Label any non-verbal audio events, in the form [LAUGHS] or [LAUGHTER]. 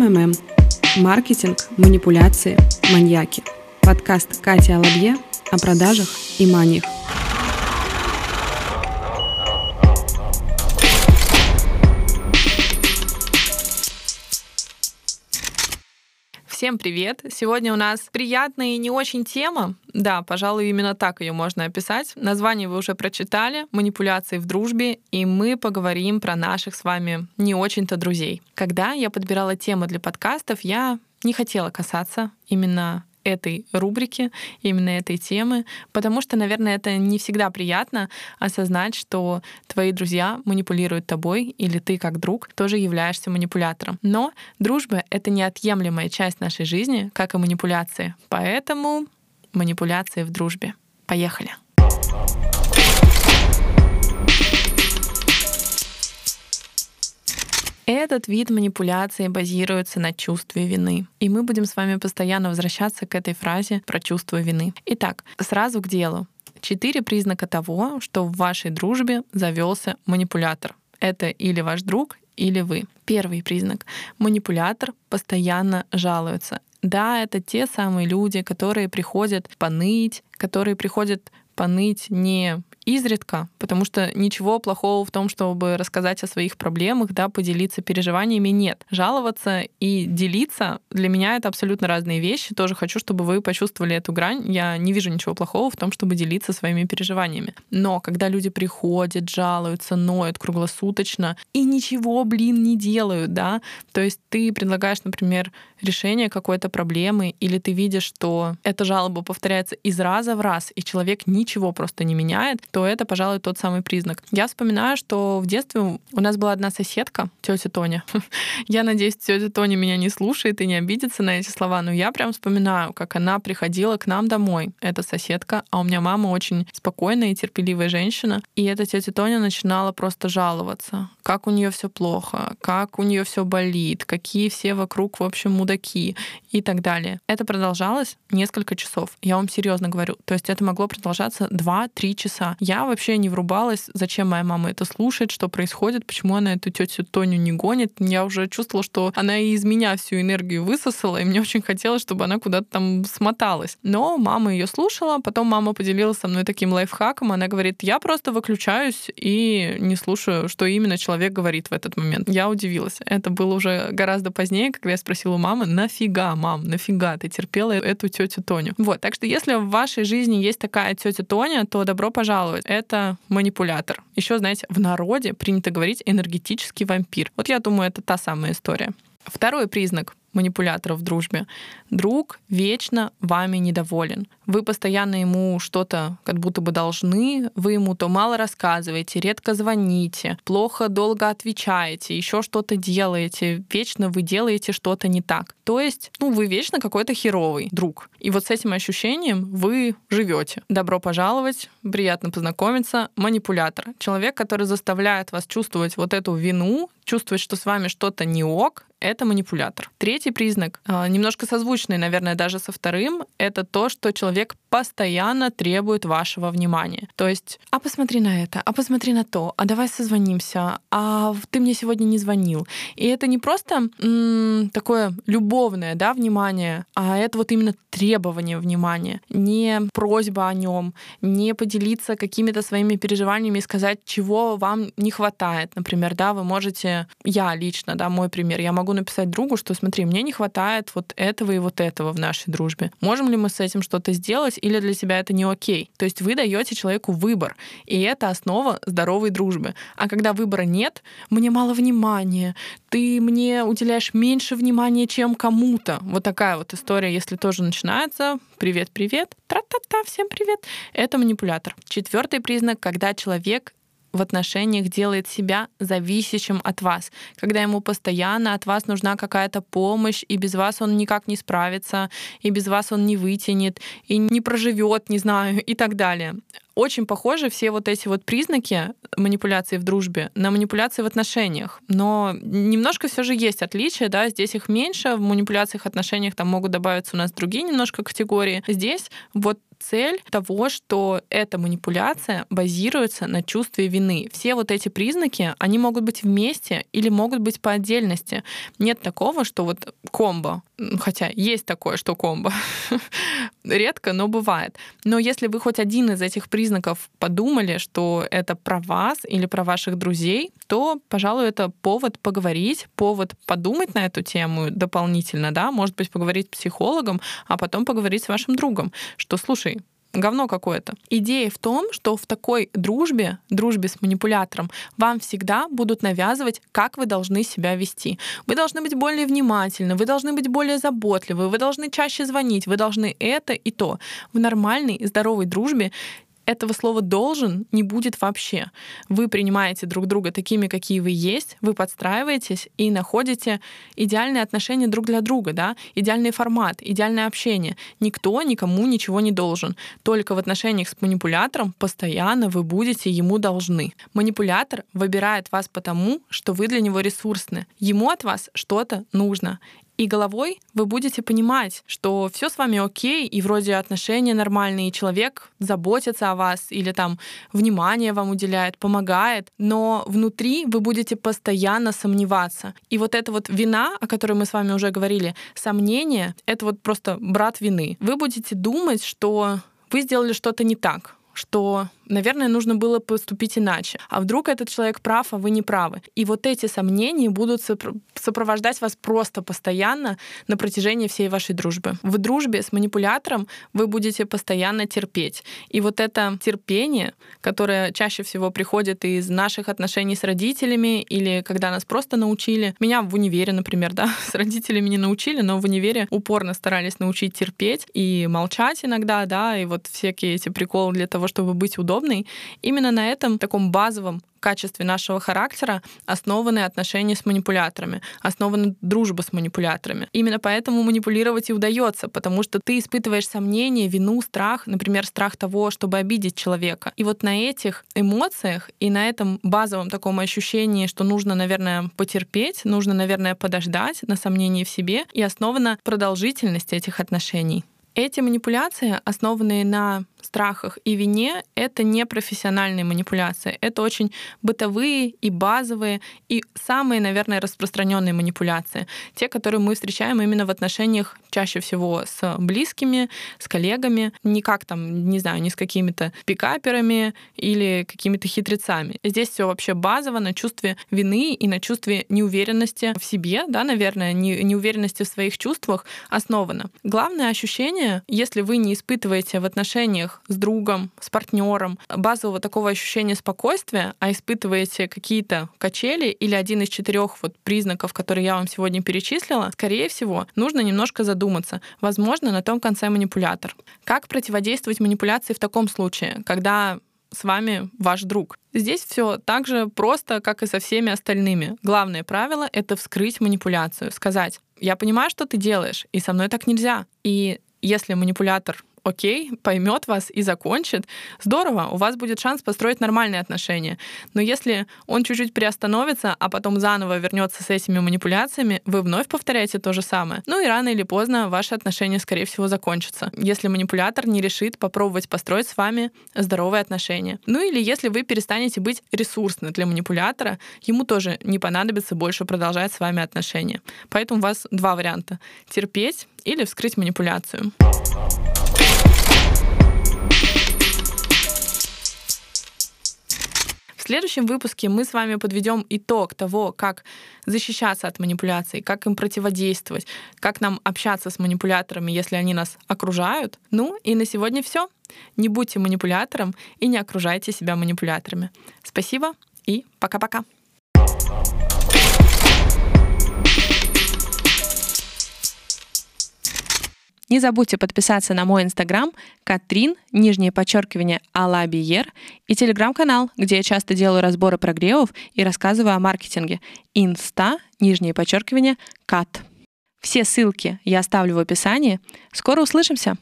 МММ. Маркетинг, манипуляции, маньяки. Подкаст Кати Алабье о продажах и маниях. Всем привет! Сегодня у нас приятная и не очень тема. Да, пожалуй, именно так ее можно описать. Название вы уже прочитали «Манипуляции в дружбе», и мы поговорим про наших с вами не очень-то друзей. Когда я подбирала темы для подкастов, я не хотела касаться именно этой рубрики, именно этой темы, потому что, наверное, это не всегда приятно осознать, что твои друзья манипулируют тобой, или ты как друг тоже являешься манипулятором. Но дружба — это неотъемлемая часть нашей жизни, как и манипуляции. Поэтому манипуляции в дружбе. Поехали! Этот вид манипуляции базируется на чувстве вины. И мы будем с вами постоянно возвращаться к этой фразе про чувство вины. Итак, сразу к делу. Четыре признака того, что в вашей дружбе завелся манипулятор. Это или ваш друг, или вы. Первый признак. Манипулятор постоянно жалуется. Да, это те самые люди, которые приходят поныть, которые приходят поныть не изредка, потому что ничего плохого в том, чтобы рассказать о своих проблемах, да, поделиться переживаниями нет. Жаловаться и делиться для меня это абсолютно разные вещи. Тоже хочу, чтобы вы почувствовали эту грань. Я не вижу ничего плохого в том, чтобы делиться своими переживаниями. Но когда люди приходят, жалуются, ноют круглосуточно и ничего, блин, не делают, да, то есть ты предлагаешь, например, решение какой-то проблемы, или ты видишь, что эта жалоба повторяется из раза в раз, и человек ничего просто не меняет, то это, пожалуй, тот самый признак. Я вспоминаю, что в детстве у нас была одна соседка, тетя Тоня. [LAUGHS] Я надеюсь, тетя Тоня меня не слушает и не обидится на эти слова, но я прям вспоминаю, как она приходила к нам домой, эта соседка, а у меня мама очень спокойная и терпеливая женщина, и эта тетя Тоня начинала просто жаловаться, как у нее все плохо, как у нее все болит, какие все вокруг, в общем, мудаки и так далее. Это продолжалось несколько часов. Я вам серьезно говорю. То есть это могло продолжаться 2-3 часа. Я вообще не врубалась, зачем моя мама это слушает, что происходит, почему она эту тетю Тоню не гонит. Я уже чувствовала, что она и из меня всю энергию высосала, и мне очень хотелось, чтобы она куда-то там смоталась. Но мама ее слушала, потом мама поделилась со мной таким лайфхаком. Она говорит, я просто выключаюсь и не слушаю, что именно человек говорит в этот момент. Я удивилась. Это было уже гораздо позднее, когда я спросила у мамы, нафига, мам, нафига ты терпела эту тетю Тоню? Вот, так что если в вашей жизни есть такая тетя Тоня, то добро пожаловать. Это манипулятор. Еще, знаете, в народе принято говорить энергетический вампир. Вот я думаю, это та самая история. Второй признак манипуляторов в дружбе. Друг вечно вами недоволен. Вы постоянно ему что-то как будто бы должны, вы ему то мало рассказываете, редко звоните, плохо долго отвечаете, еще что-то делаете, вечно вы делаете что-то не так. То есть, ну, вы вечно какой-то херовый друг. И вот с этим ощущением вы живете. Добро пожаловать, приятно познакомиться. Манипулятор. Человек, который заставляет вас чувствовать вот эту вину, чувствовать, что с вами что-то не ок, это манипулятор. Третий признак, а, немножко созвучный, наверное, даже со вторым, это то, что человек постоянно требует вашего внимания. То есть, а посмотри на это, а посмотри на то, а давай созвонимся, а ты мне сегодня не звонил. И это не просто м- такое любовное да, внимание, а это вот именно требование внимания, не просьба о нем, не поделиться какими-то своими переживаниями и сказать, чего вам не хватает. Например, да, вы можете, я лично, да, мой пример, я могу могу написать другу, что смотри, мне не хватает вот этого и вот этого в нашей дружбе. Можем ли мы с этим что-то сделать, или для тебя это не окей? То есть вы даете человеку выбор, и это основа здоровой дружбы. А когда выбора нет, мне мало внимания, ты мне уделяешь меньше внимания, чем кому-то. Вот такая вот история, если тоже начинается, привет-привет, тра-та-та, всем привет, это манипулятор. Четвертый признак, когда человек в отношениях делает себя зависящим от вас, когда ему постоянно от вас нужна какая-то помощь, и без вас он никак не справится, и без вас он не вытянет, и не проживет, не знаю, и так далее. Очень похожи все вот эти вот признаки манипуляции в дружбе на манипуляции в отношениях. Но немножко все же есть отличия, да, здесь их меньше, в манипуляциях в отношениях там могут добавиться у нас другие немножко категории. Здесь вот цель того, что эта манипуляция базируется на чувстве вины. Все вот эти признаки, они могут быть вместе или могут быть по отдельности. Нет такого, что вот комбо, хотя есть такое, что комбо, [LAUGHS] редко, но бывает. Но если вы хоть один из этих признаков подумали, что это про вас или про ваших друзей, то, пожалуй, это повод поговорить, повод подумать на эту тему дополнительно, да, может быть, поговорить с психологом, а потом поговорить с вашим другом, что, слушай, говно какое-то. Идея в том, что в такой дружбе, дружбе с манипулятором, вам всегда будут навязывать, как вы должны себя вести. Вы должны быть более внимательны, вы должны быть более заботливы, вы должны чаще звонить, вы должны это и то. В нормальной, здоровой дружбе этого слова «должен» не будет вообще. Вы принимаете друг друга такими, какие вы есть, вы подстраиваетесь и находите идеальные отношения друг для друга, да? идеальный формат, идеальное общение. Никто никому ничего не должен. Только в отношениях с манипулятором постоянно вы будете ему должны. Манипулятор выбирает вас потому, что вы для него ресурсны. Ему от вас что-то нужно. И головой вы будете понимать, что все с вами окей, и вроде отношения нормальные, и человек заботится о вас, или там внимание вам уделяет, помогает, но внутри вы будете постоянно сомневаться. И вот эта вот вина, о которой мы с вами уже говорили, сомнение, это вот просто брат вины. Вы будете думать, что вы сделали что-то не так, что, наверное, нужно было поступить иначе. А вдруг этот человек прав, а вы не правы. И вот эти сомнения будут сопровождать вас просто постоянно на протяжении всей вашей дружбы. В дружбе с манипулятором вы будете постоянно терпеть. И вот это терпение, которое чаще всего приходит из наших отношений с родителями или когда нас просто научили. Меня в универе, например, [LAUGHS] да, с родителями не научили, но в универе упорно старались научить терпеть и молчать иногда, да, и вот всякие эти приколы для того, чтобы быть удобной, именно на этом таком базовом качестве нашего характера основаны отношения с манипуляторами, основана дружба с манипуляторами. Именно поэтому манипулировать и удается, потому что ты испытываешь сомнения, вину, страх, например, страх того, чтобы обидеть человека. И вот на этих эмоциях и на этом базовом таком ощущении, что нужно, наверное, потерпеть, нужно, наверное, подождать на сомнении в себе, и основана продолжительность этих отношений. Эти манипуляции, основанные на страхах и вине — это не профессиональные манипуляции. Это очень бытовые и базовые, и самые, наверное, распространенные манипуляции. Те, которые мы встречаем именно в отношениях чаще всего с близкими, с коллегами, не как там, не знаю, не с какими-то пикаперами или какими-то хитрецами. Здесь все вообще базово на чувстве вины и на чувстве неуверенности в себе, да, наверное, не, неуверенности в своих чувствах основано. Главное ощущение, если вы не испытываете в отношениях отношениях с другом, с партнером, базового такого ощущения спокойствия, а испытываете какие-то качели или один из четырех вот признаков, которые я вам сегодня перечислила, скорее всего, нужно немножко задуматься. Возможно, на том конце манипулятор. Как противодействовать манипуляции в таком случае, когда с вами ваш друг. Здесь все так же просто, как и со всеми остальными. Главное правило — это вскрыть манипуляцию, сказать, я понимаю, что ты делаешь, и со мной так нельзя. И если манипулятор окей, поймет вас и закончит, здорово, у вас будет шанс построить нормальные отношения. Но если он чуть-чуть приостановится, а потом заново вернется с этими манипуляциями, вы вновь повторяете то же самое. Ну и рано или поздно ваши отношения, скорее всего, закончатся, если манипулятор не решит попробовать построить с вами здоровые отношения. Ну или если вы перестанете быть ресурсны для манипулятора, ему тоже не понадобится больше продолжать с вами отношения. Поэтому у вас два варианта. Терпеть или вскрыть манипуляцию. Следующем выпуске мы с вами подведем итог того, как защищаться от манипуляций, как им противодействовать, как нам общаться с манипуляторами, если они нас окружают. Ну и на сегодня все. Не будьте манипулятором и не окружайте себя манипуляторами. Спасибо и пока-пока. Не забудьте подписаться на мой инстаграм Катрин, нижнее подчеркивание, Алабиер и телеграм-канал, где я часто делаю разборы прогревов и рассказываю о маркетинге. Инста, нижнее подчеркивание, Кат. Все ссылки я оставлю в описании. Скоро услышимся!